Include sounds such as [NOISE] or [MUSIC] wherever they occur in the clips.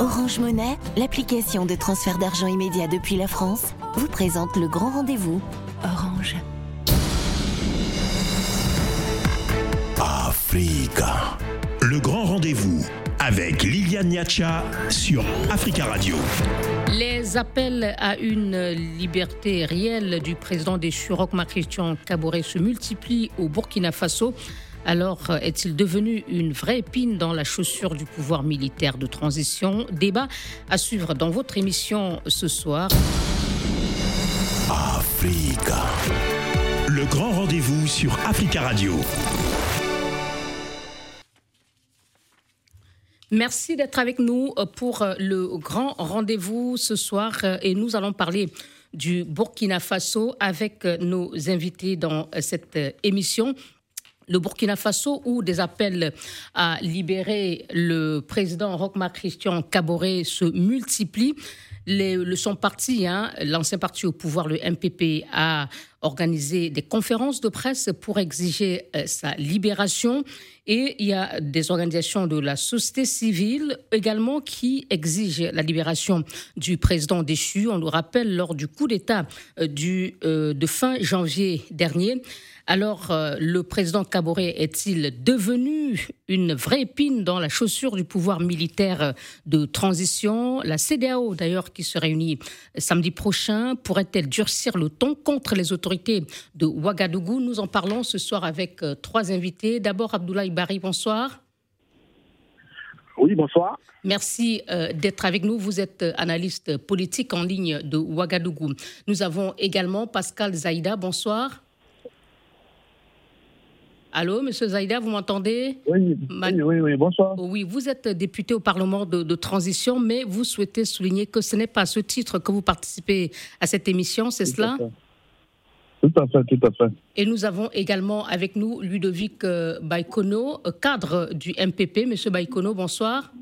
Orange Monnaie, l'application de transfert d'argent immédiat depuis la France, vous présente le grand rendez-vous. Orange. Africa. Le grand rendez-vous avec Liliane Niacha sur Africa Radio. Les appels à une liberté réelle du président des Churok, Christian Caboret, se multiplient au Burkina Faso. Alors, est-il devenu une vraie épine dans la chaussure du pouvoir militaire de transition? Débat à suivre dans votre émission ce soir. Africa. Le grand rendez-vous sur Africa Radio. Merci d'être avec nous pour le grand rendez-vous ce soir et nous allons parler du Burkina Faso avec nos invités dans cette émission le Burkina Faso où des appels à libérer le président Rochma Christian Caboret se multiplient. Le son parti, hein, l'ancien parti au pouvoir, le MPP, a organisé des conférences de presse pour exiger euh, sa libération. Et il y a des organisations de la société civile également qui exigent la libération du président déchu. On le rappelle lors du coup d'État euh, euh, de fin janvier dernier. Alors, le président Caboret est-il devenu une vraie épine dans la chaussure du pouvoir militaire de transition? La CDAO, d'ailleurs, qui se réunit samedi prochain, pourrait-elle durcir le ton contre les autorités de Ouagadougou Nous en parlons ce soir avec euh, trois invités. D'abord, Abdoulaye Barry, bonsoir. Oui, bonsoir. Merci euh, d'être avec nous. Vous êtes analyste politique en ligne de Ouagadougou. Nous avons également Pascal Zaïda. Bonsoir. Allô, Monsieur Zaïda, vous m'entendez? Oui, oui, oui, bonsoir. Oui, vous êtes député au Parlement de, transition, mais vous souhaitez souligner que ce n'est pas à ce titre que vous participez à cette émission, c'est cela? Tout à fait, tout à fait. Et nous avons également avec nous Ludovic euh, Baïkono, cadre du MPP. Monsieur Baïkono, bonsoir.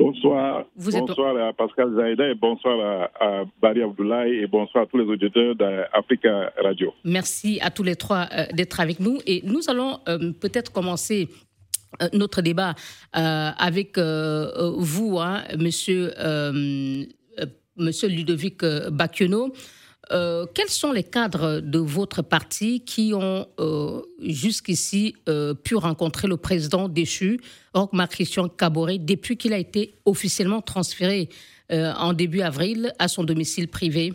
Bonsoir. bonsoir à Pascal Zaïda et bonsoir à, Barry Abdoulaye et bonsoir à tous les auditeurs d'Africa Radio. Merci à tous les trois euh, d'être avec nous et nous allons euh, peut-être commencer euh, notre débat avec vous, hein, monsieur, monsieur Ludovic Bacchionneau. Euh, quels sont les cadres de votre parti qui ont euh, jusqu'ici euh, pu rencontrer le président déchu, Rochma Christian Caboret, depuis qu'il a été officiellement transféré en début avril à son domicile privé?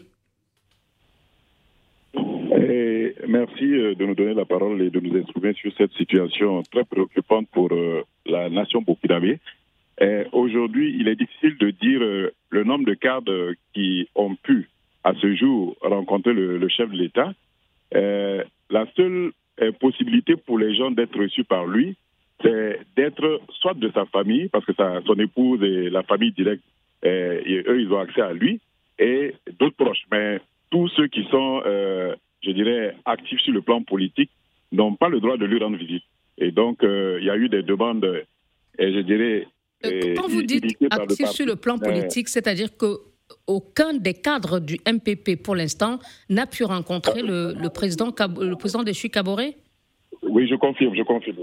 Merci de nous donner la parole et de nous exprimer sur cette situation très préoccupante pour la nation burkinabé. Aujourd'hui, il est difficile de dire le nombre de cadres qui ont pu à ce jour rencontrer le, chef de l'État. Euh, la seule euh, possibilité pour les gens d'être reçus par lui, c'est d'être soit de sa famille, parce que son épouse et la famille directe, euh, eux, ils ont accès à lui, et d'autres proches. Mais tous ceux qui sont, je dirais, actifs sur le plan politique n'ont pas le droit de lui rendre visite. Et donc, il y a eu des demandes, et je dirais... Quand vous dites actifs sur le plan politique, c'est-à-dire que aucun des cadres du MPP pour l'instant n'a pu rencontrer le, président, le président de Caboret Oui, je confirme, je confirme.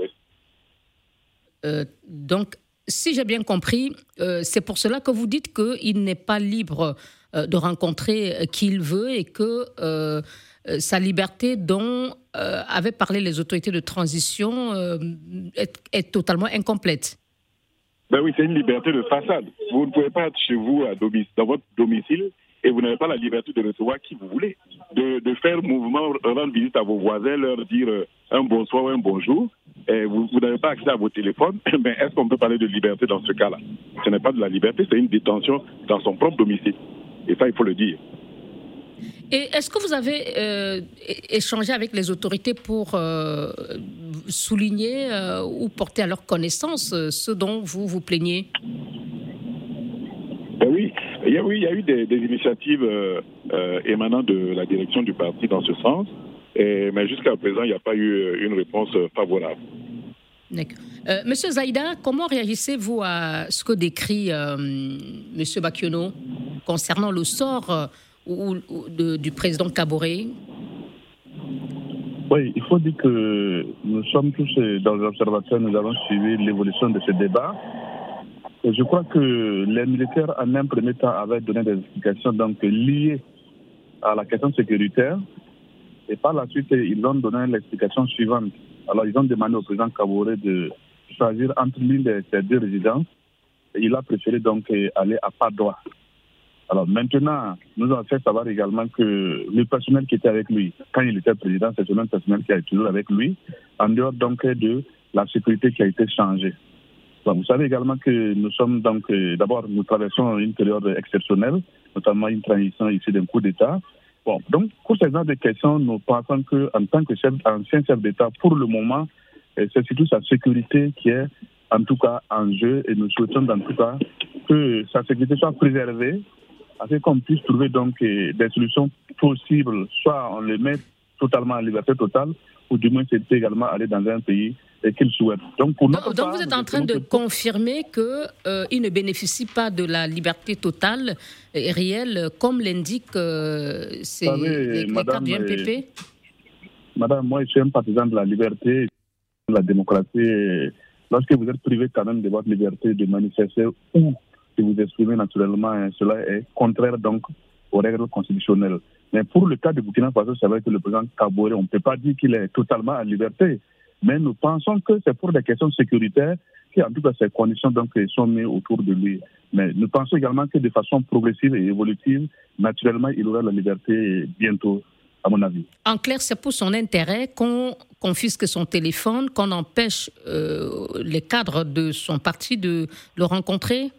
Euh, donc, si j'ai bien compris, euh, c'est pour cela que vous dites qu'il n'est pas libre euh, de rencontrer qui il veut et que sa liberté dont avaient parlé les autorités de transition est totalement incomplète. Ben oui, c'est une liberté de façade. Vous ne pouvez pas être chez vous, à dans votre domicile, et vous n'avez pas la liberté de recevoir qui vous voulez. De, de faire mouvement, rendre visite à vos voisins, leur dire euh, un bonsoir ou un bonjour. Et vous, vous n'avez pas accès à vos téléphones. [LAUGHS] Mais est-ce qu'on peut parler de liberté dans ce cas-là? Ce n'est pas de la liberté, c'est une détention dans son propre domicile. Et ça, il faut le dire. Et est-ce que vous avez euh, échangé avec les autorités pour euh, souligner euh, ou porter à leur connaissance ce dont vous vous plaignez? Ben oui. Il y a, oui, il y a eu des, initiatives émanant de la direction du parti dans ce sens, mais jusqu'à présent, il n'y a pas eu une réponse favorable. Monsieur Zaïda, comment réagissez-vous à ce que décrit Monsieur Bakiono concernant le sort ou, du président Caboret Oui, il faut dire que nous sommes tous euh, dans l'observatoire, nous avons suivi l'évolution de ce débat. Je crois que les militaires, en un premier temps, avaient donné des explications donc, liées à la question sécuritaire. Et par la suite, ils ont donné l'explication suivante. Alors, ils ont demandé au président Kabore de choisir entre l'une de ces deux résidences. Et il a préféré donc aller à Padoua. Alors maintenant, nous avons fait savoir également que le personnel qui était avec lui, quand il était président, c'est le même personnel qui est toujours avec lui, en dehors donc de la sécurité qui a été changée. vous savez également que nous sommes donc, euh, d'abord, nous traversons une période exceptionnelle, notamment une transition ici d'un coup d'État. Bon, donc, pour ces genres de questions, nous pensons qu'en tant que chef, ancien chef d'État, pour le moment, euh, c'est surtout sa sécurité qui est en tout cas en jeu et nous souhaitons en tout cas que sa sécurité soit préservée afin qu'on puisse trouver donc euh, des solutions possibles. Soit on le met totalement en liberté totale, ou du moins c'est également aller dans un pays qu'il souhaite. Donc, pour donc, donc vous êtes en train de confirmer qu'il euh, ne bénéficie pas de la liberté totale et réelle, comme l'indique euh, les, Madame, du MPP Madame, moi je suis un partisan de la liberté, de la démocratie. Lorsque vous êtes privé quand même de votre liberté de manifester ou que vous exprimez naturellement, hein, cela est contraire donc aux règles constitutionnelles. Mais pour le cas de Burkina Faso, c'est vrai que le président Kabore, on ne peut pas dire qu'il est totalement en liberté. Mais nous pensons que c'est pour des questions sécuritaires qui, en tout cas, ces conditions donc, sont mises autour de lui. Mais nous pensons également que de façon progressive et évolutive, naturellement, il aura la liberté bientôt, à mon avis. En clair, c'est pour son intérêt qu'on confisque son téléphone, qu'on empêche euh, les cadres de son parti de le rencontrer?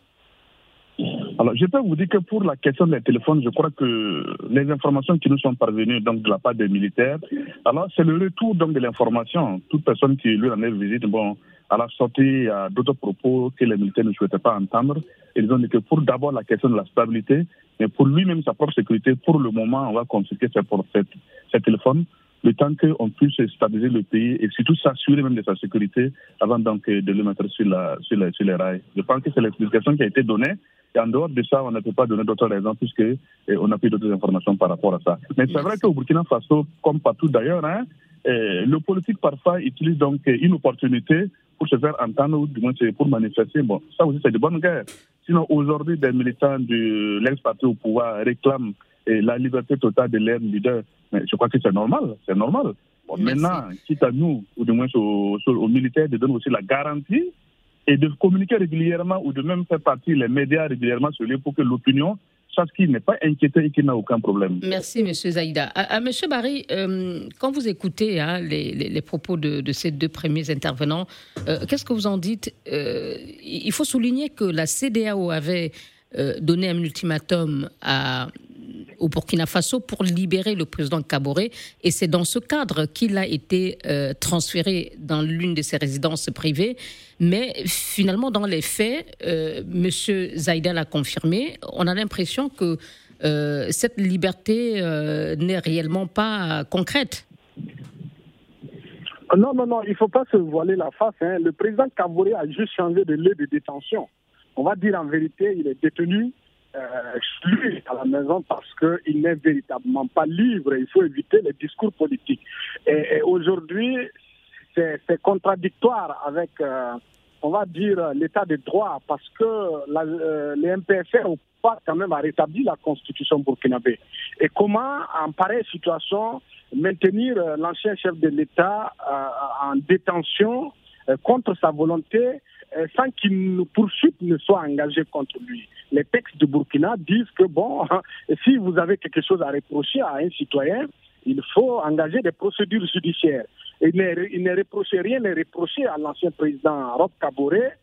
Alors, je peux vous dire que pour la question des téléphones, je crois que les informations qui nous sont parvenues donc, de la part des militaires, alors c'est le retour donc, de l'information. Toute personne qui lui en visite, bon, à la sortie, a d'autres propos que les militaires ne souhaitaient pas entendre. Ils ont dit que pour d'abord la question de la stabilité, mais pour lui-même sa propre sécurité, pour le moment, on va confisquer ses, téléphones le temps qu'on puisse stabiliser le pays et surtout s'assurer même de sa sécurité avant donc de le mettre sur, la, sur, sur les rails. Je pense que c'est l'explication qui a été donnée et en dehors de ça, on ne peut pas donner d'autres raisons puisque eh, on n'a plus d'autres informations par rapport à ça. Mais c'est vrai qu'au Burkina Faso, comme partout d'ailleurs, hein, eh, le politique parfois utilise donc une opportunité pour se faire entendre ou du moins pour manifester. Bon, ça aussi c'est de bonne guerre. Sinon, aujourd'hui, des militants de l'ex-parti au pouvoir réclament eh, la liberté totale de leur leader. Mais je crois que c'est normal, c'est normal. maintenant, quitte à nous, ou du moins aux, aux militaires, de donner aussi la garantie et de communiquer régulièrement ou de même faire partie les médias régulièrement sur lui pour que l'opinion sache qu'il n'est pas inquiété et qu'il n'a aucun problème. Merci, M. Zaïda. À, M. Barry, euh, quand vous écoutez hein, les, propos de, ces deux premiers intervenants, euh, qu'est-ce que vous en dites euh, Il faut souligner que la CDAO avait donné un ultimatum à au Burkina Faso pour libérer le président Kaboré. Et c'est dans ce cadre qu'il a été euh, transféré dans l'une de ses résidences privées. Mais finalement, dans les faits, euh, M. Zaïda l'a confirmé, on a l'impression que euh, cette liberté n'est réellement pas concrète. Non, non, non, il ne faut pas se voiler la face. Hein. Le président Kaboré a juste changé de lieu de détention. On va dire en vérité, il est détenu euh, à la maison parce qu'il n'est véritablement pas libre. Il faut éviter les discours politiques. Et, aujourd'hui, c'est contradictoire avec, euh, on va dire, l'état de droit parce que la, euh, les MPFR ont pas quand même à rétablir la constitution burkinabé. Et comment, en pareille situation, maintenir euh, l'ancien chef de l'État en détention contre sa volonté sans qu'une poursuite ne soit engagée contre lui les textes de Burkina disent que, bon, [LAUGHS] si vous avez quelque chose à reprocher à un citoyen, il faut engager des procédures judiciaires. Et il ne reprochait rien, ne reproché à l'ancien président Rob Kaboré.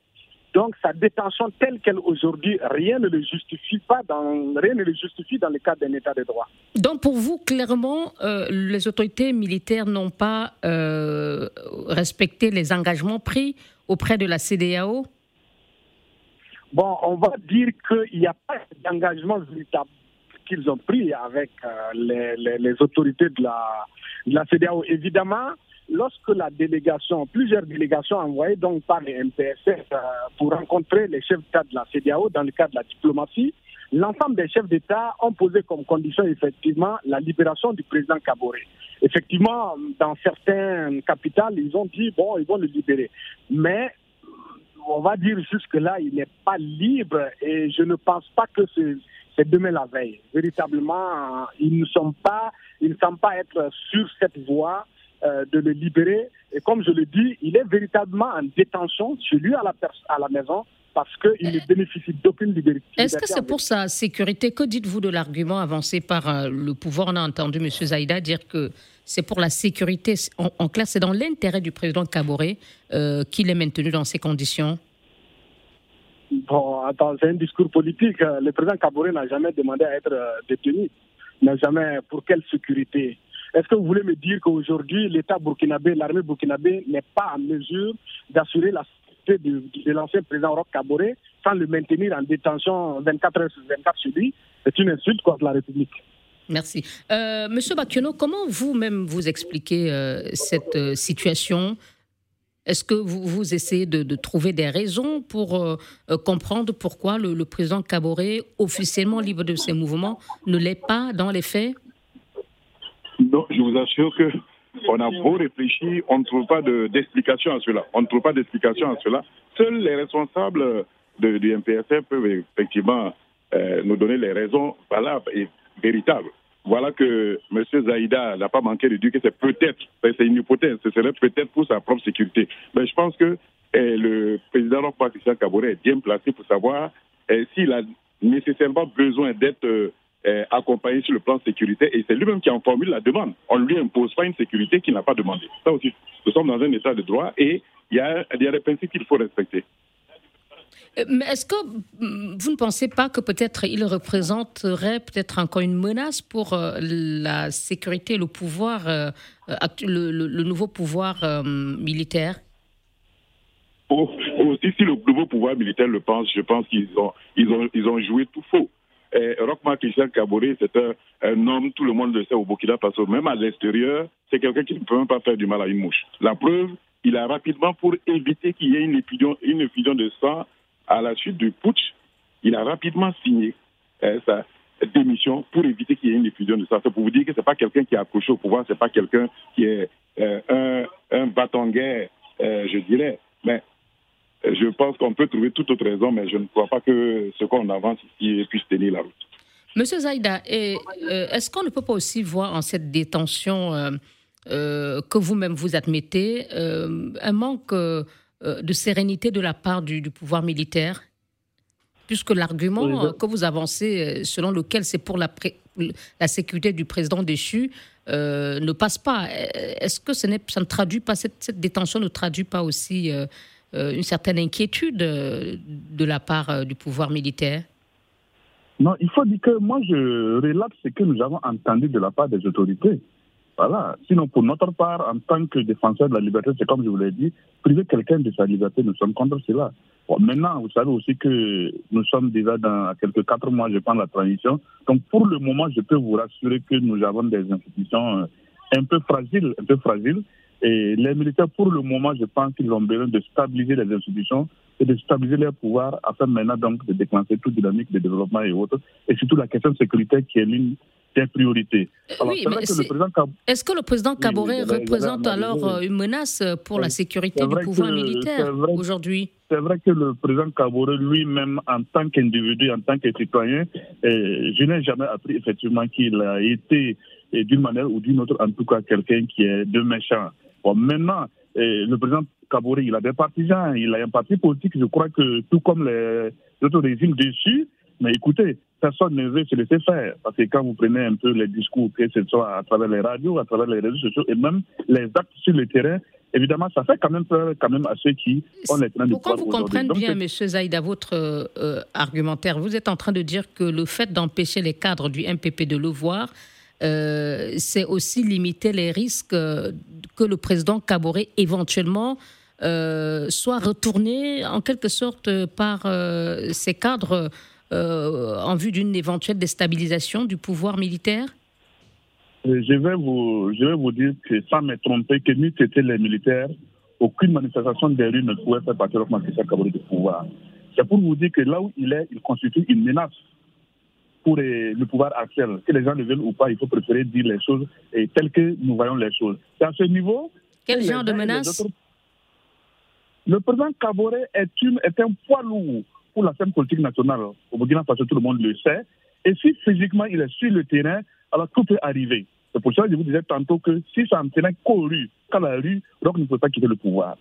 Donc sa détention telle qu'elle aujourd'hui, rien ne le justifie pas, dans, rien ne le justifie dans le cadre d'un état de droit. Donc pour vous, clairement, euh, les autorités militaires n'ont pas euh, respecté les engagements pris auprès de la CDAO Bon, on va dire qu'il n'y a pas d'engagement véritable qu'ils ont pris avec euh, les, autorités de la, de la CDAO. Évidemment, lorsque la délégation, plusieurs délégations envoyées donc par les MPSF euh, pour rencontrer les chefs d'État de la CDAO dans le cadre de la diplomatie, l'ensemble des chefs d'État ont posé comme condition effectivement la libération du président Kaboré. Effectivement, dans certaines capitales, ils ont dit bon, ils vont le libérer. Mais on va dire jusque-là, il n'est pas libre et je ne pense pas que c'est demain la veille. Véritablement, ils ne sont pas, ils ne semblent pas être sur cette voie euh, de le libérer. Et comme je le dis, il est véritablement en détention chez lui à la, à la maison parce qu'il ne bénéficie d'aucune liberté. Est-ce que c'est pour sa sécurité? Que dites-vous de l'argument avancé par euh, le pouvoir? On a entendu M. Zaïda dire que c'est pour la sécurité. En, clair, c'est dans l'intérêt du président Kaboré euh, qu'il est maintenu dans ces conditions Bon, c'est un discours politique. Le président Kaboré n'a jamais demandé à être détenu. N'a jamais. Pour quelle sécurité? Est-ce que vous voulez me dire qu'aujourd'hui, l'État burkinabé, l'armée burkinabé n'est pas en mesure d'assurer la de, l'ancien président Roch Kaboré sans le maintenir en détention 24 heures sur 24 chez lui, c'est une insulte contre la République. Merci. Euh, Monsieur Bakiono, comment vous-même vous expliquez euh, cette euh, situation? Est-ce que vous, vous essayez de, trouver des raisons pour comprendre pourquoi le, le président Kaboré, officiellement libre de ses mouvements, ne l'est pas dans les faits? Non, je vous assure que on a beau réfléchir, on ne trouve pas d'explication à cela. On ne trouve pas d'explication à cela. Seuls les responsables de, du MPSF peuvent effectivement euh, nous donner les raisons valables et véritables. Voilà que M. Zaïda n'a pas manqué de dire que c'est peut-être, c'est une hypothèse, ce serait peut-être pour sa propre sécurité. Mais je pense que eh, le président Christian Kabore est bien placé pour savoir eh, s'il a nécessairement besoin d'être euh, euh, accompagné sur le plan sécurité et c'est lui-même qui en formule la demande. On ne lui impose pas une sécurité qu'il n'a pas demandé. Ça aussi, nous sommes dans un état de droit et il y a, il y a des principes qu'il faut respecter. Euh, mais est-ce que mm, vous ne pensez pas que peut-être il représenterait peut-être encore une menace pour euh, la sécurité, le pouvoir, le, le, nouveau pouvoir militaire? Oh, Aussi, si le nouveau pouvoir militaire le pense, je pense qu'ils ont, ils ont, ils ont joué tout faux. Et Rochma Christian c'est un, homme, tout le monde le sait au Burkina Faso, même à l'extérieur, c'est quelqu'un qui ne peut même pas faire du mal à une mouche. La preuve, il a rapidement, pour éviter qu'il y ait une effusion, une de sang à la suite du putsch, il a rapidement signé euh, sa démission pour éviter qu'il y ait une effusion de sang. C'est pour vous dire que ce n'est pas quelqu'un qui est accroché au pouvoir, ce n'est pas quelqu'un qui est euh, un, un bâton-guerre, euh, je dirais. Mais je pense qu'on peut trouver toute autre raison, mais je ne crois pas que ce qu'on avance ici puisse tenir la route. Monsieur Zaïda, euh, est-ce qu'on ne peut pas aussi voir en cette détention euh, euh, que vous-même vous admettez un manque de sérénité de la part du, pouvoir militaire? Puisque l'argument que vous avancez, selon lequel c'est pour la, la, sécurité du président déchu, ne passe pas. Est-ce que ce ça ne traduit pas, cette, cette, détention ne traduit pas aussi euh, une certaine inquiétude euh, de la part euh, du pouvoir militaire? Non, il faut dire que moi, je relate ce que nous avons entendu de la part des autorités. Voilà. Sinon, pour notre part, en tant que défenseur de la liberté, c'est comme je vous l'ai dit, priver quelqu'un de sa liberté, nous sommes contre cela. maintenant, vous savez aussi que nous sommes déjà dans quelques quatre mois, je pense, la transition. Donc, pour le moment, je peux vous rassurer que nous avons des institutions un peu fragiles, un peu fragiles, et les militaires, pour le moment, je pense qu'ils ont besoin de stabiliser les institutions et de stabiliser leur pouvoir afin maintenant donc de déclencher toute dynamique de développement et autres. Et surtout la question sécurité qui est l'une des priorités. oui, mais est-ce que le président Kaboré représente alors une menace pour la sécurité du pouvoir militaire aujourd'hui? C'est vrai que le président Kaboré lui-même, en tant qu'individu, en tant que citoyen, je n'ai jamais appris effectivement qu'il a été d'une manière ou d'une autre, en tout cas, quelqu'un qui est de méchant. Bon, maintenant, le président Kabori, il a des partisans, il a un parti politique, je crois que tout comme les autres régimes dessus, mais écoutez, personne ne veut se laisser faire. Parce que quand vous prenez un peu les discours, que ce soit à travers les radios, à travers les réseaux sociaux et même les actes sur le terrain, évidemment, ça fait quand même peur quand même à ceux qui ont les trains de Pourquoi vous comprenez bien, M. Zaïda, votre euh, argumentaire? Vous êtes en train de dire que le fait d'empêcher les cadres du MPP de le voir, euh, c'est aussi limiter les risques euh, que le président Kaboré éventuellement euh, soit retourné en quelque sorte par ses cadres en vue d'une éventuelle déstabilisation du pouvoir militaire? Je vais, vous, dire que sans me tromper, que ni c'était les militaires, aucune manifestation des rues ne pouvait faire partir le Kaboré du pouvoir. C'est pour vous dire que là où il est, il constitue une menace pour le pouvoir actuel. Que les gens le veulent ou pas, il faut préférer dire les choses et telles que nous voyons les choses. C'est à ce niveau. Quel genre de menace Le président Kabore est, une, est un poids lourd pour la scène politique nationale. Au Burkina Faso, tout le monde le sait. Et si physiquement il est sur le terrain, alors tout peut arriver. C'est pour ça que je vous disais tantôt que si ça en tenait qu'aux rues, qu'à la rue, donc ne peut pas quitter le pouvoir.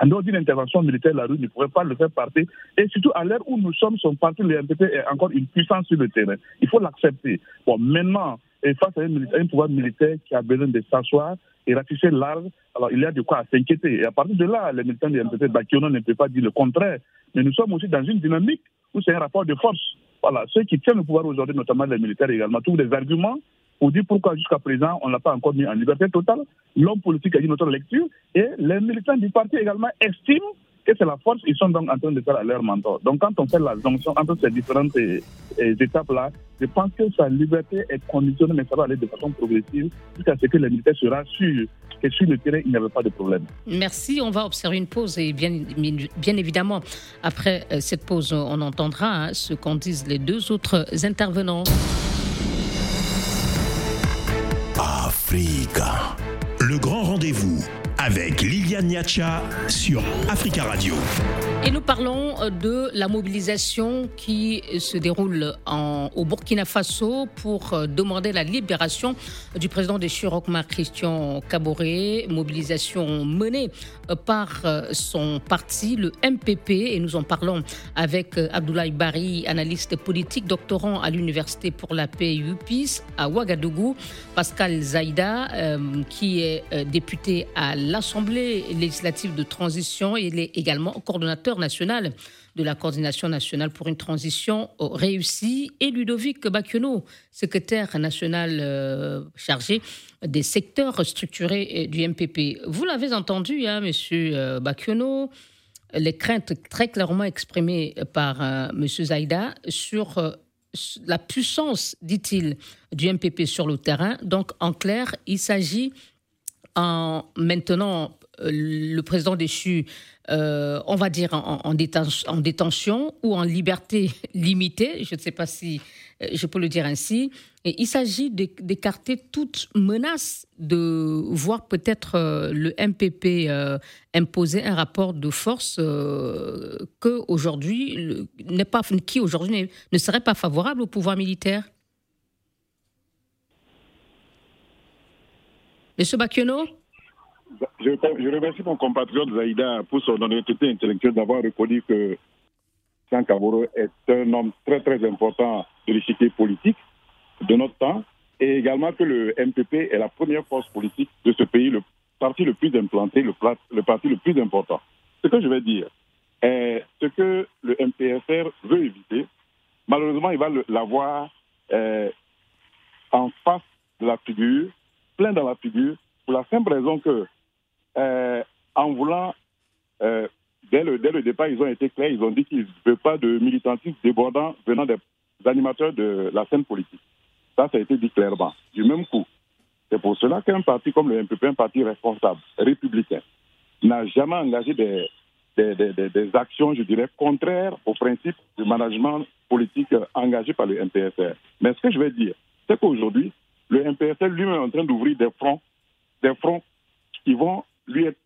En dehors d'une intervention militaire, la rue ne pourrait pas le faire partir. Et surtout, à l'heure où nous sommes, son parti, le est encore une puissance sur le terrain. Il faut l'accepter. Bon, maintenant, face à un, pouvoir militaire qui a besoin de s'asseoir et ratisser l'arbre, alors il y a de quoi s'inquiéter. Et à partir de là, les militants du MPP, Bakiono ne peut pas dire le contraire. Mais nous sommes aussi dans une dynamique où c'est un rapport de force. Voilà, ceux qui tiennent le pouvoir aujourd'hui, notamment les militaires également, trouvent des arguments pour dire pourquoi jusqu'à présent on ne l'a pas encore mis en liberté totale. L'homme politique a dit notre lecture et les militants du parti également estiment que c'est la force, ils sont donc en train de faire à leur mentor. Donc quand on fait la jonction entre ces différentes euh, euh, étapes-là, je pense que sa liberté est conditionnée, mais ça va aller de façon progressive jusqu'à ce que les militaires se rassurent que sur le terrain, il n'y avait pas de problème. Merci. On va observer une pause et bien, bien évidemment, après euh, cette pause, on entendra hein, ce qu'en disent les deux autres intervenants. Le grand rendez-vous avec Liliane Niacha sur Africa Radio. Et nous parlons euh, de la mobilisation qui se déroule au Burkina Faso pour euh, demander la libération du président des Chirocma, Christian Caboret. Mobilisation menée euh, par son parti, le MPP. Et nous en parlons avec Abdoulaye Bari, analyste politique, doctorant à l'Université pour la paix UPIS à Ouagadougou. Pascal Zaïda, qui est député à l'Assemblée législative de transition. Il est également coordonnateur national de la coordination nationale pour une transition réussie. Et Ludovic Bakiono, secrétaire national euh, chargé des secteurs structurés du MPP. Vous l'avez entendu, hein, monsieur euh, les craintes très clairement exprimées par euh, monsieur Zaïda sur la puissance, dit-il, du MPP sur le terrain. Donc, en clair, il s'agit en maintenant euh, le président déchu, euh, on va dire en, détention, ou en liberté [LAUGHS] limitée, je ne sais pas si euh, je peux le dire ainsi. Il s'agit d'écarter toute menace de voir peut-être le MPP imposer un rapport de force que aujourd'hui pas qui aujourd'hui ne serait pas favorable au pouvoir militaire. Monsieur Bakiono je, remercie mon compatriote Zaïda pour son honnêteté intellectuelle d'avoir reconnu que Saint Kaboro est un homme très très important de l'échiquier politique de notre temps et également que le MPP est la première force politique de ce pays, le parti le plus implanté, le, parti le plus important. Ce que je vais dire, ce que le MPSR veut éviter, malheureusement, il va l'avoir euh, en face de la figure plein dans la figure pour la simple raison que, euh, en voulant, euh, dès, le, dès le départ, ils ont été clairs, ils ont dit qu'ils ne veulent pas de militantisme débordant venant des animateurs de la scène politique. Ça, ça a été dit clairement, du même coup. C'est pour cela qu'un parti comme le MPP, un parti responsable, républicain, n'a jamais engagé des, des, des, des, actions, je dirais, contraires au principe du management politique engagé par le MPSR. Mais ce que je vais dire, c'est qu'aujourd'hui, le MPSL lui-même est en train d'ouvrir des fronts, des fronts qui vont lui être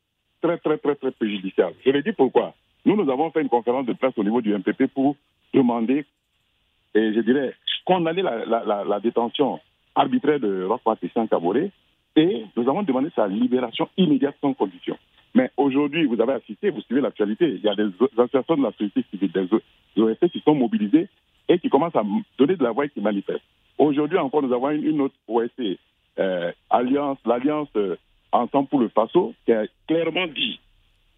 très, très, très, très préjudiciables. Je vais dire pourquoi. Nous, nous avons fait une conférence de presse au niveau du MPP pour demander, et je dirais, condamner la, détention arbitraire de Roch Patricia Caboret, et nous avons demandé sa libération immédiate sans condition. Mais aujourd'hui, vous avez assisté, vous suivez l'actualité, il y a des associations de la société civile, des OSC qui sont mobilisées et qui commencent à donner de la voix et qui manifestent. Aujourd'hui encore, nous avons une, autre OSC, euh, Alliance, l'Alliance euh, Ensemble pour le Faso, qui a clairement dit,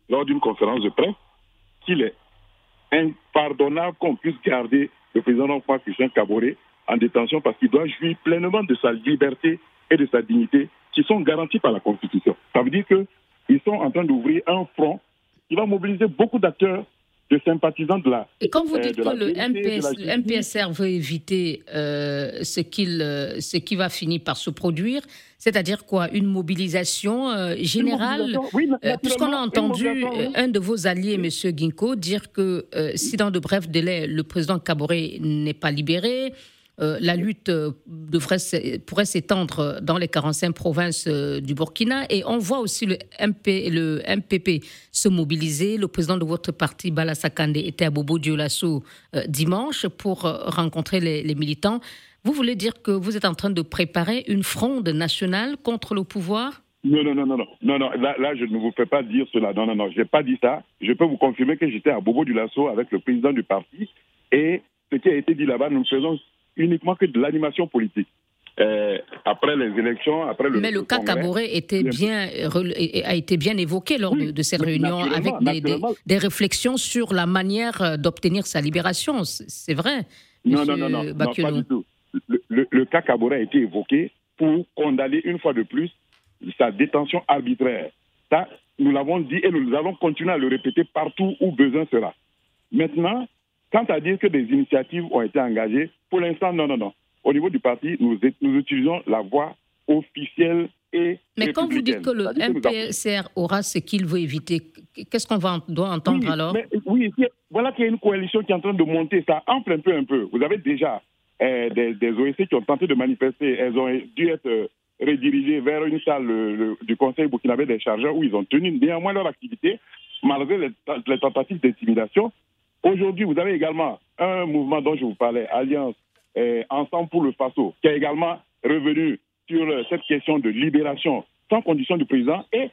lors d'une conférence de presse, qu'il est impardonnable qu'on puisse garder le président François Christian Caboret en détention parce qu'il doit jouir pleinement de sa liberté et de sa dignité qui sont garanties par la Constitution. Ça veut dire qu'ils sont en train d'ouvrir un front qui va mobiliser beaucoup d'acteurs de sympathisants de la. Et quand vous euh, dites que le, MPSR veut éviter euh, ce, qu'il, euh, ce qui va finir par se produire, c'est-à-dire quoi Une mobilisation générale? Puisqu'on a entendu un de vos alliés, M. Ginkgo, dire que si dans de brefs délais, le président Kabore n'est pas libéré, la lutte devrait, pourrait s'étendre dans les 45 provinces du Burkina. Et on voit aussi le, MP, le MPP se mobiliser. Le président de votre parti, Bala Sakande, était à Bobo Dioulasso dimanche pour rencontrer les, militants. Vous voulez dire que vous êtes en train de préparer une fronde nationale contre le pouvoir? Non, non, non, non, non, non. Là, là, je ne vous fais pas dire cela. Non, non, non, je n'ai pas dit ça. Je peux vous confirmer que j'étais à Bobo du avec le président du parti. Et ce qui a été dit là-bas, nous faisons uniquement que de l'animation politique. Euh, après les élections, après le. Mais le cas Caboret était bien, a été bien évoqué lors de, ces réunions avec des, des, réflexions sur la manière euh, d'obtenir sa libération. C'est vrai. Non, non, non, non, non, pas du tout. Le, le, le cas Caboret a été évoqué pour condamner une fois de plus sa détention arbitraire. Ça, nous l'avons dit et nous allons continuer à le répéter partout où besoin sera. Maintenant, quant à dire que des initiatives ont été engagées, pour l'instant, non, non, non. Au niveau du parti, nous, nous utilisons la voie officielle et Mais quand vous dites que le MPSR aura ce qu'il veut éviter, qu'est-ce qu'on doit entendre alors Oui, voilà qu'il y a une coalition qui est en train de monter. Ça enfle un peu, un peu. Vous avez déjà euh, des, des OSC qui ont tenté de manifester. Elles ont dû être euh, redirigés vers une salle du Conseil burkinabé des chargeurs où ils ont tenu néanmoins leur activité malgré les, tentatives d'intimidation. Aujourd'hui, vous avez également un mouvement dont je vous parlais, Alliance eh, Ensemble pour le FASO, qui est également revenu sur euh, cette question de libération sans condition du président. Et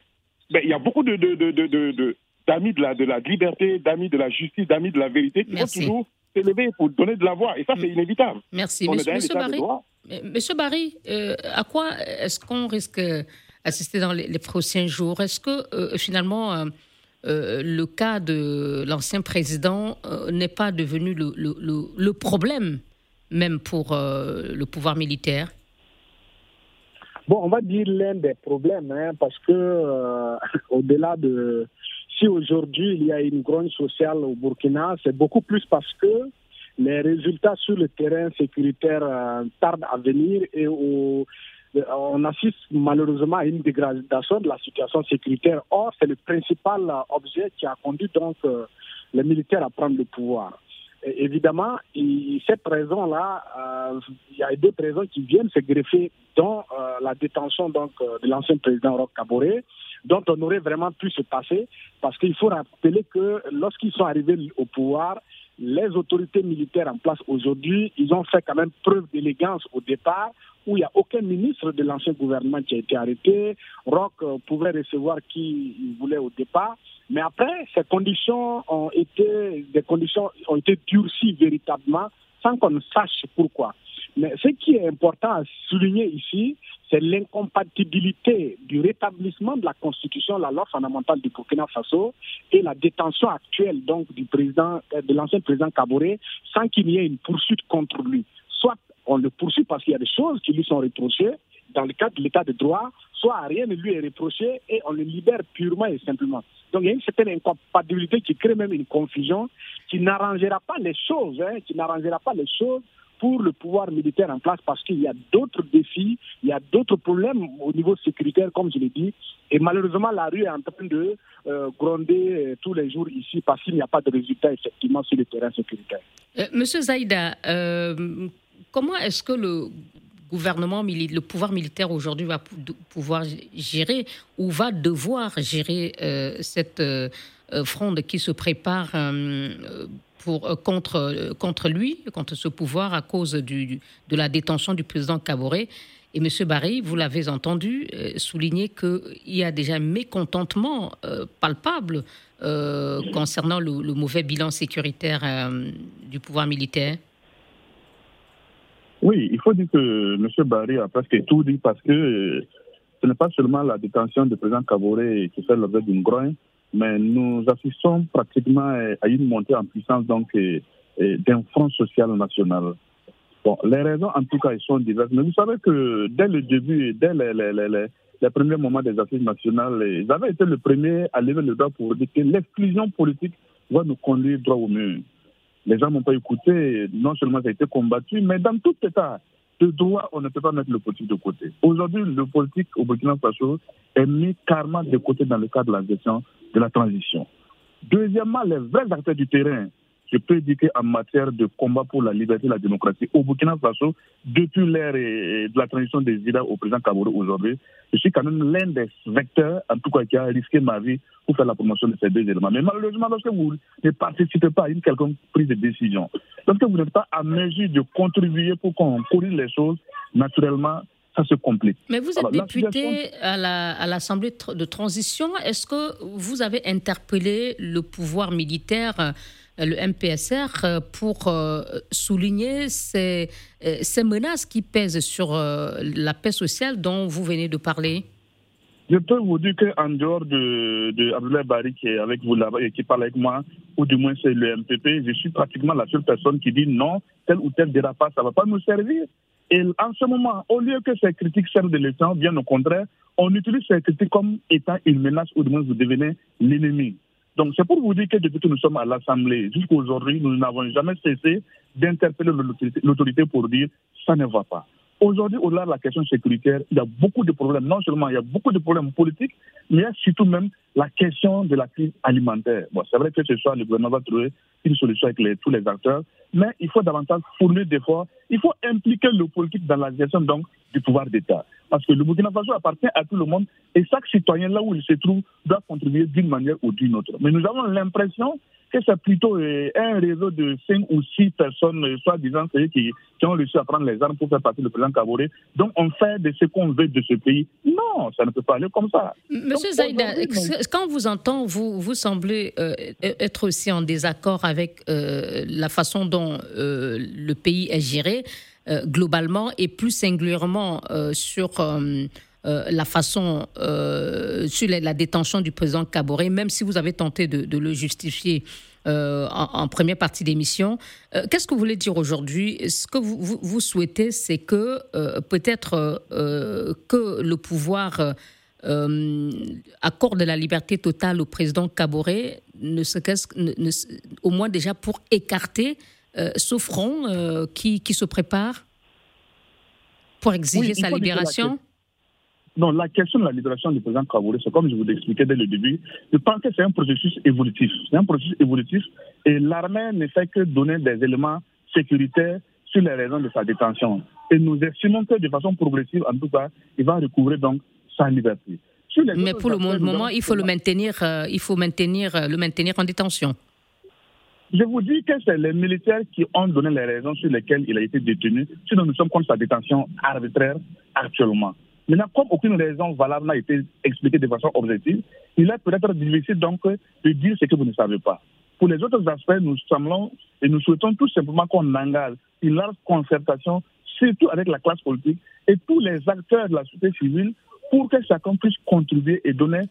ben, il y a beaucoup de, de, de, d'amis de la, de la liberté, d'amis de la justice, d'amis de la vérité qui vont toujours s'élever pour donner de la voix. Et ça, c'est mm. inévitable. Merci. Monsieur, Monsieur Barry, Monsieur Barry euh, à quoi est-ce qu'on risque d'assister dans les, prochains jours? Est-ce que euh, finalement euh, le cas de l'ancien président n'est pas devenu le, problème même pour le pouvoir militaire. Bon, on va dire l'un des problèmes, hein, parce que [LAUGHS] au-delà de si aujourd'hui il y a une grogne sociale au Burkina, c'est beaucoup plus parce que les résultats sur le terrain sécuritaire euh, tardent à venir et euh, on assiste malheureusement à une dégradation de la situation sécuritaire. Or, c'est le principal euh, objet qui a conduit donc les militaires à prendre le pouvoir. évidemment, cette raison-là, il y a d'autres raisons qui viennent se greffer dans la détention donc de l'ancien président Roch Kabore, dont on aurait vraiment pu se passer, parce qu'il faut rappeler que lorsqu'ils sont arrivés au pouvoir, les autorités militaires en place aujourd'hui, ils ont fait quand même preuve d'élégance au départ, où il n'y a aucun ministre de l'ancien gouvernement qui a été arrêté. Rock euh, pouvait recevoir qui il voulait au départ. Mais après, ces conditions ont été, des conditions ont été durcies véritablement, sans qu'on sache pourquoi. Mais ce qui est important à souligner ici, c'est l'incompatibilité du rétablissement de la Constitution, la loi fondamentale du Burkina Faso, et la détention actuelle donc du président, euh, de l'ancien président Kabore, sans qu'il y ait une poursuite contre lui. On le poursuit parce qu'il y a des choses qui lui sont reprochées dans le cadre de l'état de droit, soit rien ne lui est reproché et on le libère purement et simplement. Donc il y a une certaine incompatibilité qui crée même une confusion qui n'arrangera pas les choses, hein, qui n'arrangera pas les choses pour le pouvoir militaire en place parce qu'il y a d'autres défis, il y a d'autres problèmes au niveau sécuritaire, comme je l'ai dit. Et malheureusement, la rue est en train de euh, gronder euh, tous les jours ici parce qu'il n'y a pas de résultats effectivement sur le terrain sécuritaire. Euh, Monsieur Zaïda, comment est-ce que le gouvernement, le pouvoir militaire aujourd'hui va pouvoir gérer ou va devoir gérer cette fronde qui se prépare euh, contre, euh, lui, contre ce pouvoir à cause de la détention du président Caboret. Et M. Barry, vous l'avez entendu euh, souligner qu'il y a déjà un mécontentement palpable concernant le, mauvais bilan sécuritaire du pouvoir militaire. Oui, il faut dire que M. Barry a presque tout dit parce que ce n'est pas seulement la détention du président Caboret qui fait l'objet d'une grogne, mais nous assistons pratiquement à une montée en puissance donc d'un front social national. Bon, les raisons, en tout cas, elles sont diverses. Mais vous savez que dès le début, dès les, les, les, les premiers moments des assises nationales, ils avaient été le premier à lever le doigt pour dire que l'exclusion politique va nous conduire droit au mur. Les gens n'ont pas écouté, non seulement ça a été combattu, mais dans tout état de droit, on ne peut pas mettre le politique de côté. Aujourd'hui, le politique au Burkina Faso est mis carrément de côté dans le cadre de la gestion de la transition. Deuxièmement, les vrais acteurs du terrain, je peux dire qu'en matière de combat pour la liberté et la démocratie, au Burkina Faso, depuis l'ère de la transition des IDA au président Kabore aujourd'hui, je suis quand même l'un des vecteurs, en tout cas, qui a risqué ma vie pour faire la promotion de ces deux éléments. Mais malheureusement, lorsque vous ne participez pas à une quelconque prise de décision, lorsque vous n'êtes pas à mesure de contribuer pour qu'on corrige les choses, naturellement, ça se complique. Mais vous êtes député à l'Assemblée de transition. Est-ce que vous avez interpellé le pouvoir militaire le MPSR euh, pour euh, souligner ces, euh, ces, menaces qui pèsent sur la paix sociale dont vous venez de parler Je peux vous dire qu'en dehors de, de Bari qui est avec vous là-bas et qui parle avec moi, ou du moins c'est le MPP, je suis pratiquement la seule personne qui dit non, tel ou tel dérapage, ça ne va pas nous servir. Et en ce moment, au lieu que ces critiques servent de leçon, bien au contraire, on utilise ces critiques comme étant une menace ou du moins vous devenez l'ennemi. Donc c'est pour vous dire que depuis que nous sommes à l'Assemblée jusqu'à aujourd'hui, nous n'avons jamais cessé d'interpeller l'autorité pour dire ça ne va pas. Aujourd'hui, au-delà de la question sécuritaire, il y a beaucoup de problèmes. Non seulement il y a beaucoup de problèmes politiques, mais il y a surtout même la question de la crise alimentaire. Bon, c'est vrai que ce soir, le gouvernement va trouver une solution avec tous les acteurs, mais il faut davantage fournir d'efforts. Il faut impliquer le politique dans la gestion donc, du pouvoir d'État. Parce que le Burkina Faso appartient à tout le monde et chaque citoyen, là où il se trouve, doit contribuer d'une manière ou d'une autre. Mais nous avons l'impression que c'est plutôt euh, un réseau de cinq ou six personnes, euh, soi-disant qui, qui ont réussi à prendre les armes pour faire partie du président Kaboré. Donc on fait de ce qu'on veut de ce pays. Non, ça ne peut pas aller comme ça. Monsieur Zaïda, quand vous entend, vous, vous semblez euh, être aussi en désaccord avec la façon dont le pays est géré. Euh, globalement et plus singulièrement euh, sur euh, la façon, sur la, détention du président Caboret, même si vous avez tenté de, le justifier en, première partie d'émission. Qu'est-ce que vous voulez dire aujourd'hui? Ce que vous, vous, souhaitez, c'est que peut-être que le pouvoir accorde la liberté totale au président Caboret, ne, ne, au moins déjà pour écarter euh, ce front euh, qui, qui, se prépare pour exiger sa libération? Non, la question de la libération du président Kabouré, c'est comme je vous l'expliquais dès le début, je pense que c'est un processus évolutif. C'est un processus évolutif et l'armée ne fait que donner des éléments sécuritaires sur les raisons de sa détention. Et nous estimons que de façon progressive, en tout cas, il va recouvrir donc sa liberté. Mais pour le moment, il faut le maintenir, euh, il faut maintenir, le maintenir en détention. Je vous dis que c'est les militaires qui ont donné les raisons sur lesquelles il a été détenu, sinon nous sommes contre sa détention arbitraire actuellement. Maintenant, comme aucune raison valable n'a été expliquée de façon objective, il est peut-être difficile donc de dire ce que vous ne savez pas. Pour les autres aspects, nous semblons et nous souhaitons tout simplement qu'on engage une large concertation, surtout avec la classe politique et tous les acteurs de la société civile, pour que chacun puisse contribuer et donner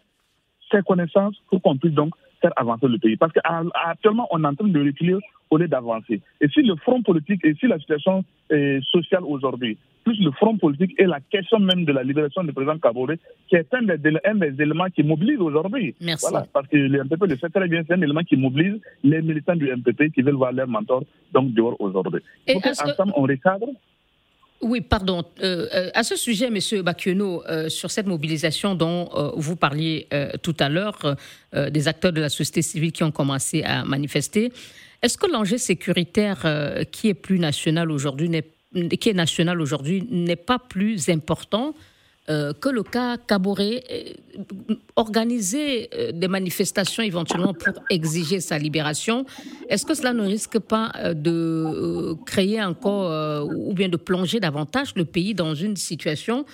ses connaissances pour qu'on puisse donc faire avancer le pays. Parce qu'actuellement, on est en train de reculer au lieu d'avancer. Et si le front politique et si la situation sociale aujourd'hui, plus le front politique et la question même de la libération du président Kabore, qui est un des, éléments qui mobilise aujourd'hui. Merci. Voilà, parce que le MPP le sait très bien, c'est un élément qui mobilise les militants du MPP qui veulent voir leur mentor donc dehors aujourd'hui. Et ensemble, on recadre oui, pardon. Euh, euh, à ce sujet, Monsieur Bakiono, euh, sur cette mobilisation dont vous parliez tout à l'heure, des acteurs de la société civile qui ont commencé à manifester, est-ce que l'enjeu sécuritaire qui est plus national aujourd'hui, qui est national aujourd'hui, n'est pas plus important euh, que le cas Caboret, euh, euh, des manifestations éventuellement pour exiger sa libération, est-ce que cela ne risque pas de créer encore ou bien de plonger davantage le pays dans une situation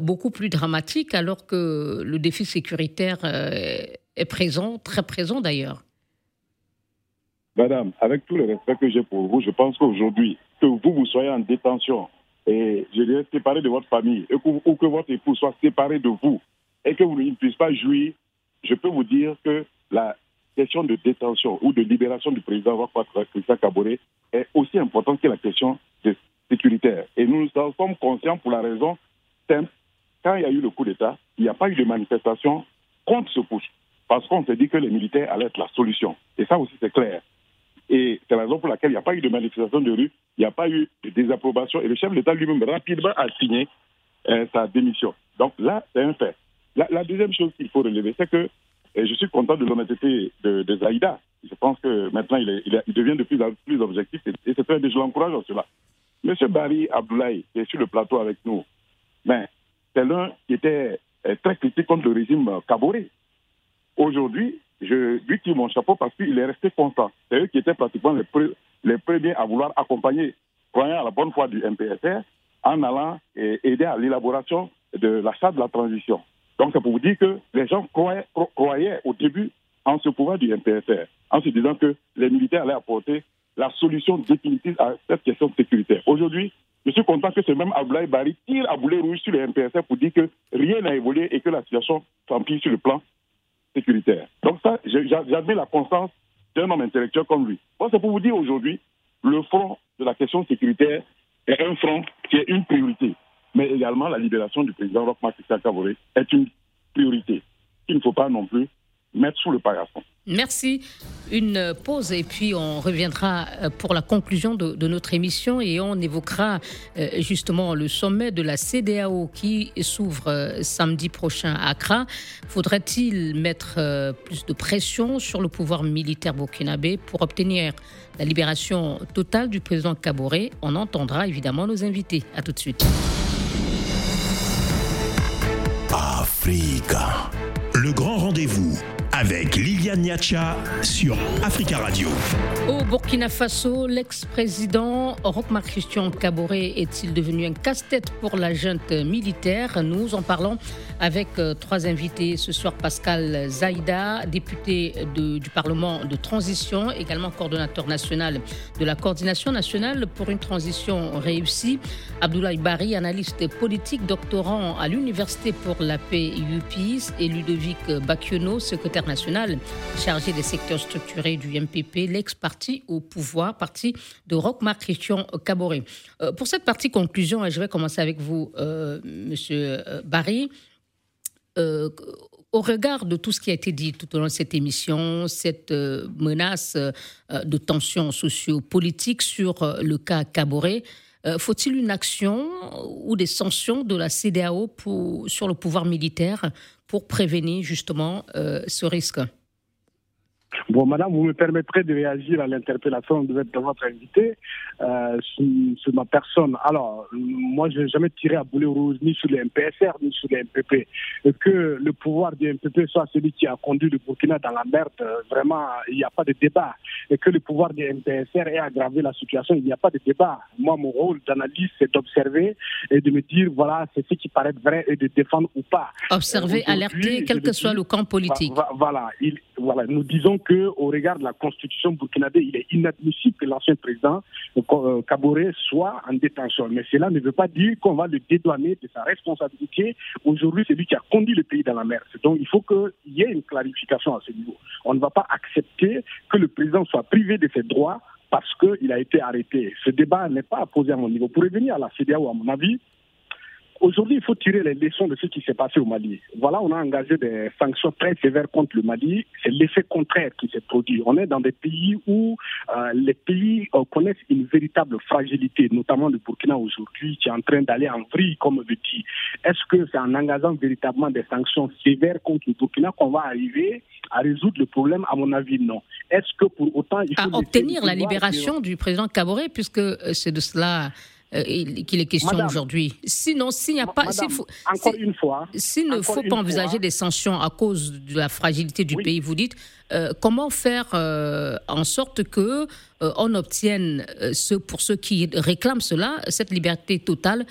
beaucoup plus dramatique alors que le défi sécuritaire est présent, très présent d'ailleurs? Madame, avec tout le respect que j'ai pour vous, je pense qu'aujourd'hui, que vous, vous soyez en détention, et je dirais séparé de votre famille, ou que votre époux soit séparé de vous, et que vous ne puissiez pas jouir, je peux vous dire que la question de détention ou de libération du président Christian Caboret est aussi importante que la question sécuritaire. Et nous en sommes conscients pour la raison simple. Quand il y a eu le coup d'État, il n'y a pas eu de manifestation contre ce push. Parce qu'on s'est dit que les militaires allaient être la solution. Et ça aussi, c'est clair. Et c'est la raison pour laquelle il n'y a pas eu de manifestation de rue, il n'y a pas eu de désapprobation. Et le chef de l'État lui-même, rapidement, a signé euh, sa démission. Donc là, c'est un fait. La, deuxième chose qu'il faut relever, c'est que je suis content de l'honnêteté de, de Zaïda. Je pense que maintenant, il, devient de plus en plus objectif et, c'est très bien, je l'encourage en cela. Monsieur Barry Abdoulaye, qui est sur le plateau avec nous, ben, c'est l'un qui était euh, très critique contre le régime Kaboré. Aujourd'hui, je lui tire mon chapeau parce qu'il est resté constant. C'est eux qui étaient pratiquement les, premiers à vouloir accompagner, croyant à la bonne foi du MPSR, en allant aider à l'élaboration de la charte de la transition. Donc, c'est pour vous dire que les gens croyaient, au début en ce pouvoir du MPSR, en se disant que les militaires allaient apporter la solution définitive à cette question sécuritaire. Aujourd'hui, je suis content que ce même Abdoulaye Bari tire à boulet rouge sur le MPSR pour dire que rien n'a évolué et que la situation s'empire sur le plan sécuritaire. Donc ça, j'admets la constance d'un homme intellectuel comme lui. Moi, c'est pour vous dire aujourd'hui, le front de la question sécuritaire est un front qui est une priorité. Mais également, la libération du président Roch Cavoré est une priorité. Il ne faut pas non plus mettre sous le paillasson. Merci. Une pause et puis on reviendra euh, pour la conclusion de, notre émission et on évoquera euh, justement le sommet de la CDAO qui s'ouvre euh, samedi prochain à Accra. Faudrait-il mettre plus de pression sur le pouvoir militaire burkinabé pour obtenir la libération totale du président Kaboré? On entendra évidemment nos invités. À tout de suite. Africa. Le grand rendez-vous avec Liliane Niacha sur Africa Radio. Au Burkina Faso, l'ex-président Rochmar Christian Caboret est-il devenu un casse-tête pour la junte militaire? Nous en parlons avec euh, trois invités ce soir. Pascal Zaïda, député du Parlement de transition, également coordonnateur national de la coordination nationale pour une transition réussie. Abdoulaye Bari, analyste politique, doctorant à l'Université pour la paix UPIS et Ludovic Bakiono, secrétaire national chargé des secteurs structurés du MPP, l'ex-parti au pouvoir, parti de Roch-Marc Christian Caboret. Euh, pour cette partie conclusion, je vais commencer avec vous, euh, Monsieur euh, Barry. au regard de tout ce qui a été dit tout au long de cette émission, cette menace de tensions sociopolitiques sur le cas Caboret, faut-il une action ou des sanctions de la CDAO sur le pouvoir militaire pour prévenir justement euh, ce risque? Bon, madame, vous me permettrez de réagir à l'interpellation de votre invité euh, sur, ma personne. Alors, moi, je n'ai jamais tiré à boulet rouge ni sur les MPSR ni sur les MPP. Que le pouvoir du MPP soit celui qui a conduit le Burkina dans la merde, euh, vraiment, il n'y a pas de débat. Et que le pouvoir du MPSR ait aggravé la situation, il n'y a pas de débat. Moi, mon rôle d'analyste, c'est d'observer et de me dire, voilà, c'est ce qui paraît vrai et de défendre ou pas. Observer, alerter, quel que soit le camp politique. Voilà, il, voilà, nous disons que au regard de la constitution burkinabé, il est inadmissible que l'ancien président euh, Kaboré soit en détention. Mais cela ne veut pas dire qu'on va le dédouaner de sa responsabilité. Aujourd'hui, c'est lui qui a conduit le pays dans la mer. Donc il faut qu'il y ait une clarification à ce niveau. On ne va pas accepter que le président soit privé de ses droits parce qu'il a été arrêté. Ce débat n'est pas à poser à mon niveau. Pour revenir à la CDAO, à mon avis, Aujourd'hui, il faut tirer les leçons de ce qui s'est passé au Mali. Voilà, on a engagé des sanctions très sévères contre le Mali. C'est l'effet contraire qui s'est produit. On est dans des pays où euh, les pays euh, connaissent une véritable fragilité, notamment le Burkina aujourd'hui, qui est en train d'aller en vrille, comme je dis. Est-ce que c'est en engageant véritablement des sanctions sévères contre le Burkina qu'on va arriver à résoudre le problème? À mon avis, non. Est-ce que pour autant... Il faut à obtenir la libération du président Kaboré, puisque euh, c'est de cela euh, qu'il est question aujourd'hui. Sinon, s'il n'y a pas, s'il faut, encore une fois, s'il ne faut pas envisager des sanctions à cause de la fragilité du pays, vous dites, euh, comment faire euh, en sorte que on obtienne ce, pour ceux qui réclament cela, cette liberté totale,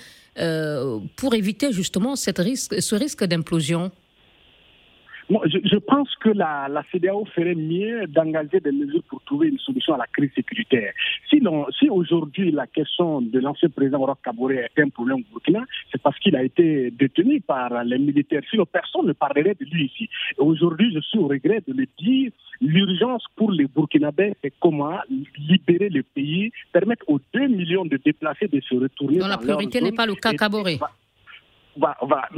pour éviter justement cette risque, ce risque d'implosion? Je, pense que la, la CDAO ferait mieux d'engager des mesures pour trouver une solution à la crise sécuritaire. Sinon, si aujourd'hui la question de l'ancien président Roch Kaboré est un problème au Burkina, c'est parce qu'il a été détenu par les militaires. Sinon, personne ne parlerait de lui ici. Aujourd'hui, je suis au regret de le dire, l'urgence pour les Burkinabés, c'est comment libérer le pays, permettre aux 2 millions de déplacés de se retourner. Non, la priorité n'est pas le cas Kaboré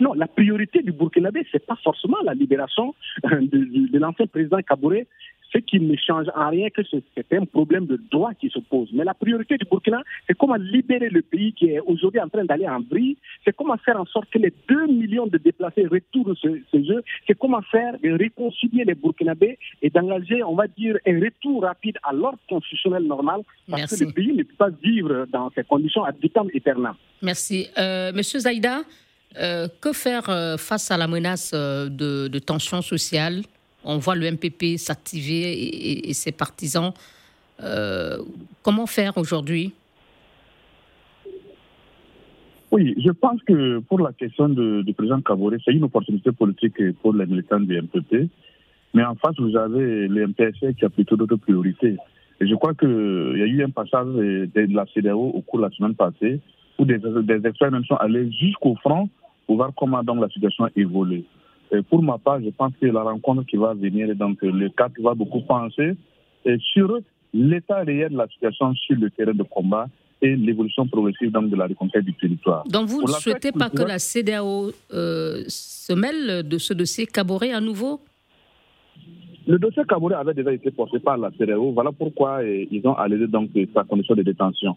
non, la priorité du Burkinabé, ce n'est pas forcément la libération euh, de, l'ancien président Kabouré, ce qui ne change en rien que c'est un problème de droit qui se pose. Mais la priorité du Burkina, c'est comment libérer le pays qui est aujourd'hui en train d'aller en vrille, c'est comment faire en sorte que les 2 millions de déplacés retournent ce jeu, c'est comment faire de réconcilier les Burkinabés et d'engager, on va dire, un retour rapide à l'ordre constitutionnel normal, parce que le pays ne peut pas vivre dans ces conditions à vitam. Merci. Euh, Monsieur Zaïda, euh, que faire euh, face à la menace de, de tensions sociales On voit le MPP s'activer et, ses partisans. comment faire aujourd'hui? Oui, je pense que pour la question du président Kabore, c'est une opportunité politique pour les militants du MPP. Mais en face, vous avez le MPSC qui a plutôt d'autres priorités. Et je crois qu'il y a eu un passage de la CDAO au cours de la semaine passée où des, des experts même sont allés jusqu'au front pour voir comment donc la situation évolue. Et pour ma part, je pense que la rencontre qui va venir, donc le cadre va beaucoup penser sur l'état réel de la situation sur le terrain de combat et l'évolution progressive donc, de la reconquête du territoire. Donc vous ne souhaitez pas que la CDAO euh, se mêle de ce dossier Caboret à nouveau? Le dossier Caboret avait déjà été porté par la CDAO. Voilà pourquoi eh, ils ont allégé donc sa condition de détention.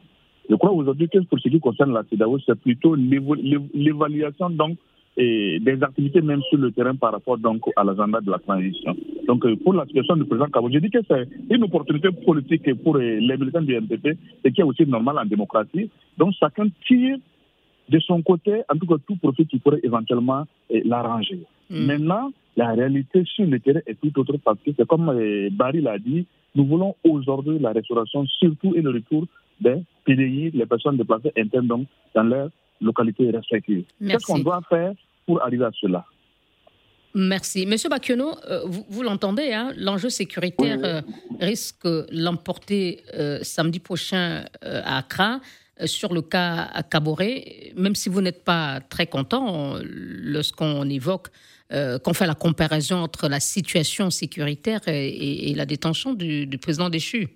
Je crois aujourd'hui que pour ce qui concerne la CEDAO, c'est plutôt l'évaluation donc des activités même sur le terrain par rapport donc à l'agenda de la transition. Donc euh, pour la situation du président Cabo, je dis que c'est une opportunité politique pour euh, les militants du NPP et qui est aussi normal en démocratie. Donc chacun tire de son côté, en tout cas tout profit qui pourrait éventuellement euh, l'arranger. Hmm. Maintenant, la réalité sur le terrain est tout autre parce que c'est comme Barry l'a dit, nous voulons aujourd'hui la restauration surtout et le retour des PDI, les personnes déplacées internes donc, dans leur localité respective. Qu'est-ce qu'on doit faire pour arriver à cela? Merci. Monsieur Bakiono, euh, vous, l'entendez, hein, l'enjeu sécuritaire euh, risque l'emporter euh, samedi prochain à Accra sur le cas à Caboret, même si vous n'êtes pas très content lorsqu'on évoque, qu'on fait la comparaison entre la situation sécuritaire et, la détention du président déchu.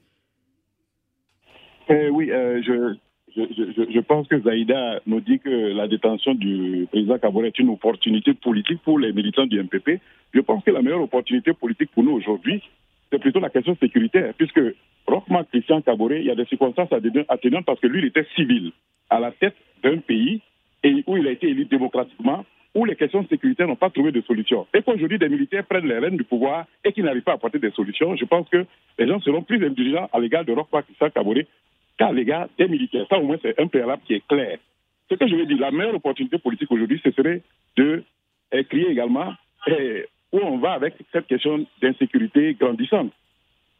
Eh oui, euh, je, pense que Zaïda nous dit que la détention du président Kabore est une opportunité politique pour les militants du MPP. Je pense que la meilleure opportunité politique pour nous aujourd'hui, c'est plutôt la question sécuritaire, puisque Rochman Christian Kabore, il y a des circonstances atténuantes parce que lui, il était civil à la tête d'un pays et où il a été élu démocratiquement, où les questions sécuritaires n'ont pas trouvé de solution. Et qu'aujourd'hui, des militaires prennent les rênes du pouvoir et qu'ils n'arrivent pas à apporter des solutions, je pense que les gens seront plus indulgents à l'égard de Rochman Christian Kabore les gars, des militaires. Ça, au moins, c'est un préalable qui est clair. Ce que je veux dire, la meilleure opportunité politique aujourd'hui, ce serait de crier également eh, où on va avec cette question d'insécurité grandissante.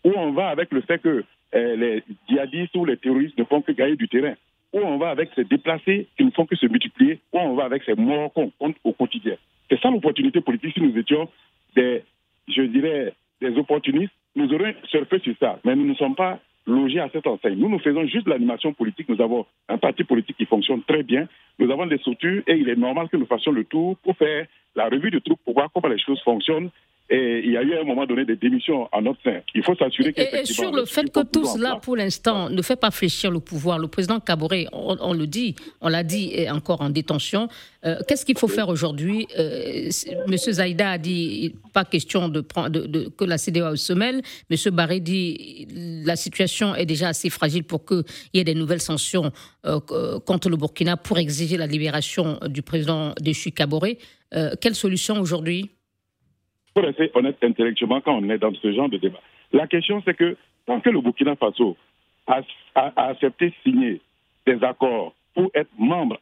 Où on va avec le fait que eh, les djihadistes ou les terroristes ne font que gagner du terrain. Où on va avec ces déplacés qui ne font que se multiplier. Où on va avec ces morts qu'on compte au quotidien. C'est ça l'opportunité politique si nous étions des, je dirais, des opportunistes. Nous aurions surfé sur ça. Mais nous ne sommes pas logés à cette enseigne. Nous, nous faisons juste l'animation politique. Nous avons un parti politique qui fonctionne très bien. Nous avons des structures et il est normal que nous fassions le tour pour faire la revue de troupes pour voir comment les choses fonctionnent et il y a eu à un moment donné des démissions en notre sein. Il faut s'assurer que. Et, sur le fait que tout cela, pour l'instant, ne fait pas fléchir le pouvoir, le président Caboret, on, le dit, on l'a dit, est encore en détention. Euh, qu'est-ce qu'il faut faire aujourd'hui? Euh, Monsieur Zaïda a dit pas question de, de, que la CDAO se mêle. Monsieur Barré dit la situation est déjà assez fragile pour qu'il y ait des nouvelles sanctions euh, contre le Burkina pour exiger la libération du président déchu Caboret. quelle solution aujourd'hui? Pour rester honnête intellectuellement quand on est dans ce genre de débat. La question, c'est que tant que le Burkina Faso a, accepté de signer des accords pour être membre,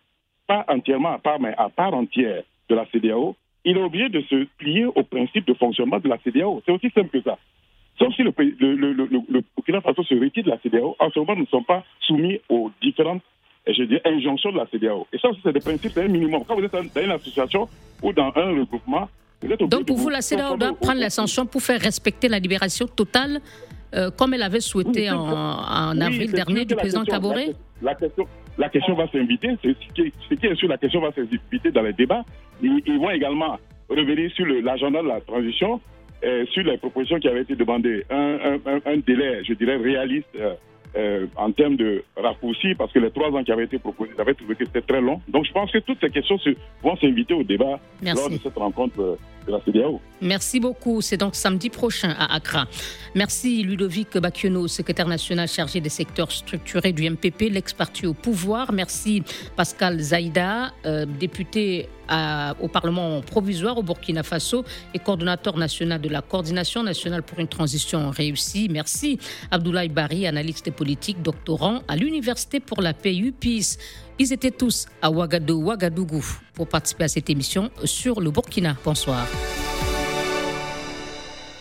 pas entièrement à part, mais à part entière de la CDAO, il est obligé de se plier au principe de fonctionnement de la CDAO. C'est aussi simple que ça. Sauf si le, Burkina Faso se retire de la CDAO, en ce moment, nous ne sommes pas soumis aux différentes je dis, injonctions de la CDAO. Et ça c'est des principes, c'est un minimum. Quand vous êtes dans une association ou dans un regroupement, donc pour vous, la CEDAO doit prendre les sanctions pour faire respecter la libération totale, euh, comme elle avait souhaité en, avril dernier du président Caboret la, question, la question va s'inviter, ce qui, est sûr, la question va s'inviter dans les débats. Ils, vont également revenir sur l'agenda de la transition, euh, sur les propositions qui avaient été demandées, un, délai, je dirais, réaliste. Euh, en termes de raccourci, parce que les trois ans qui avaient été proposés, j'avais trouvé que c'était très long. Donc je pense que toutes ces questions vont s'inviter au débat lors de cette rencontre de la CDAO. Merci beaucoup. C'est donc samedi prochain à Accra. Merci Ludovic Bakiono, secrétaire national chargé des secteurs structurés du MPP, l'ex-parti au pouvoir. Merci Pascal Zaïda, euh, député au Parlement provisoire au Burkina Faso et coordonnateur national de la coordination nationale pour une transition réussie. Merci Abdoulaye Bari, analyste politique, doctorant à l'Université pour la paix UPIS. Ils étaient tous à Ouagadougou pour participer à cette émission sur le Burkina. Bonsoir.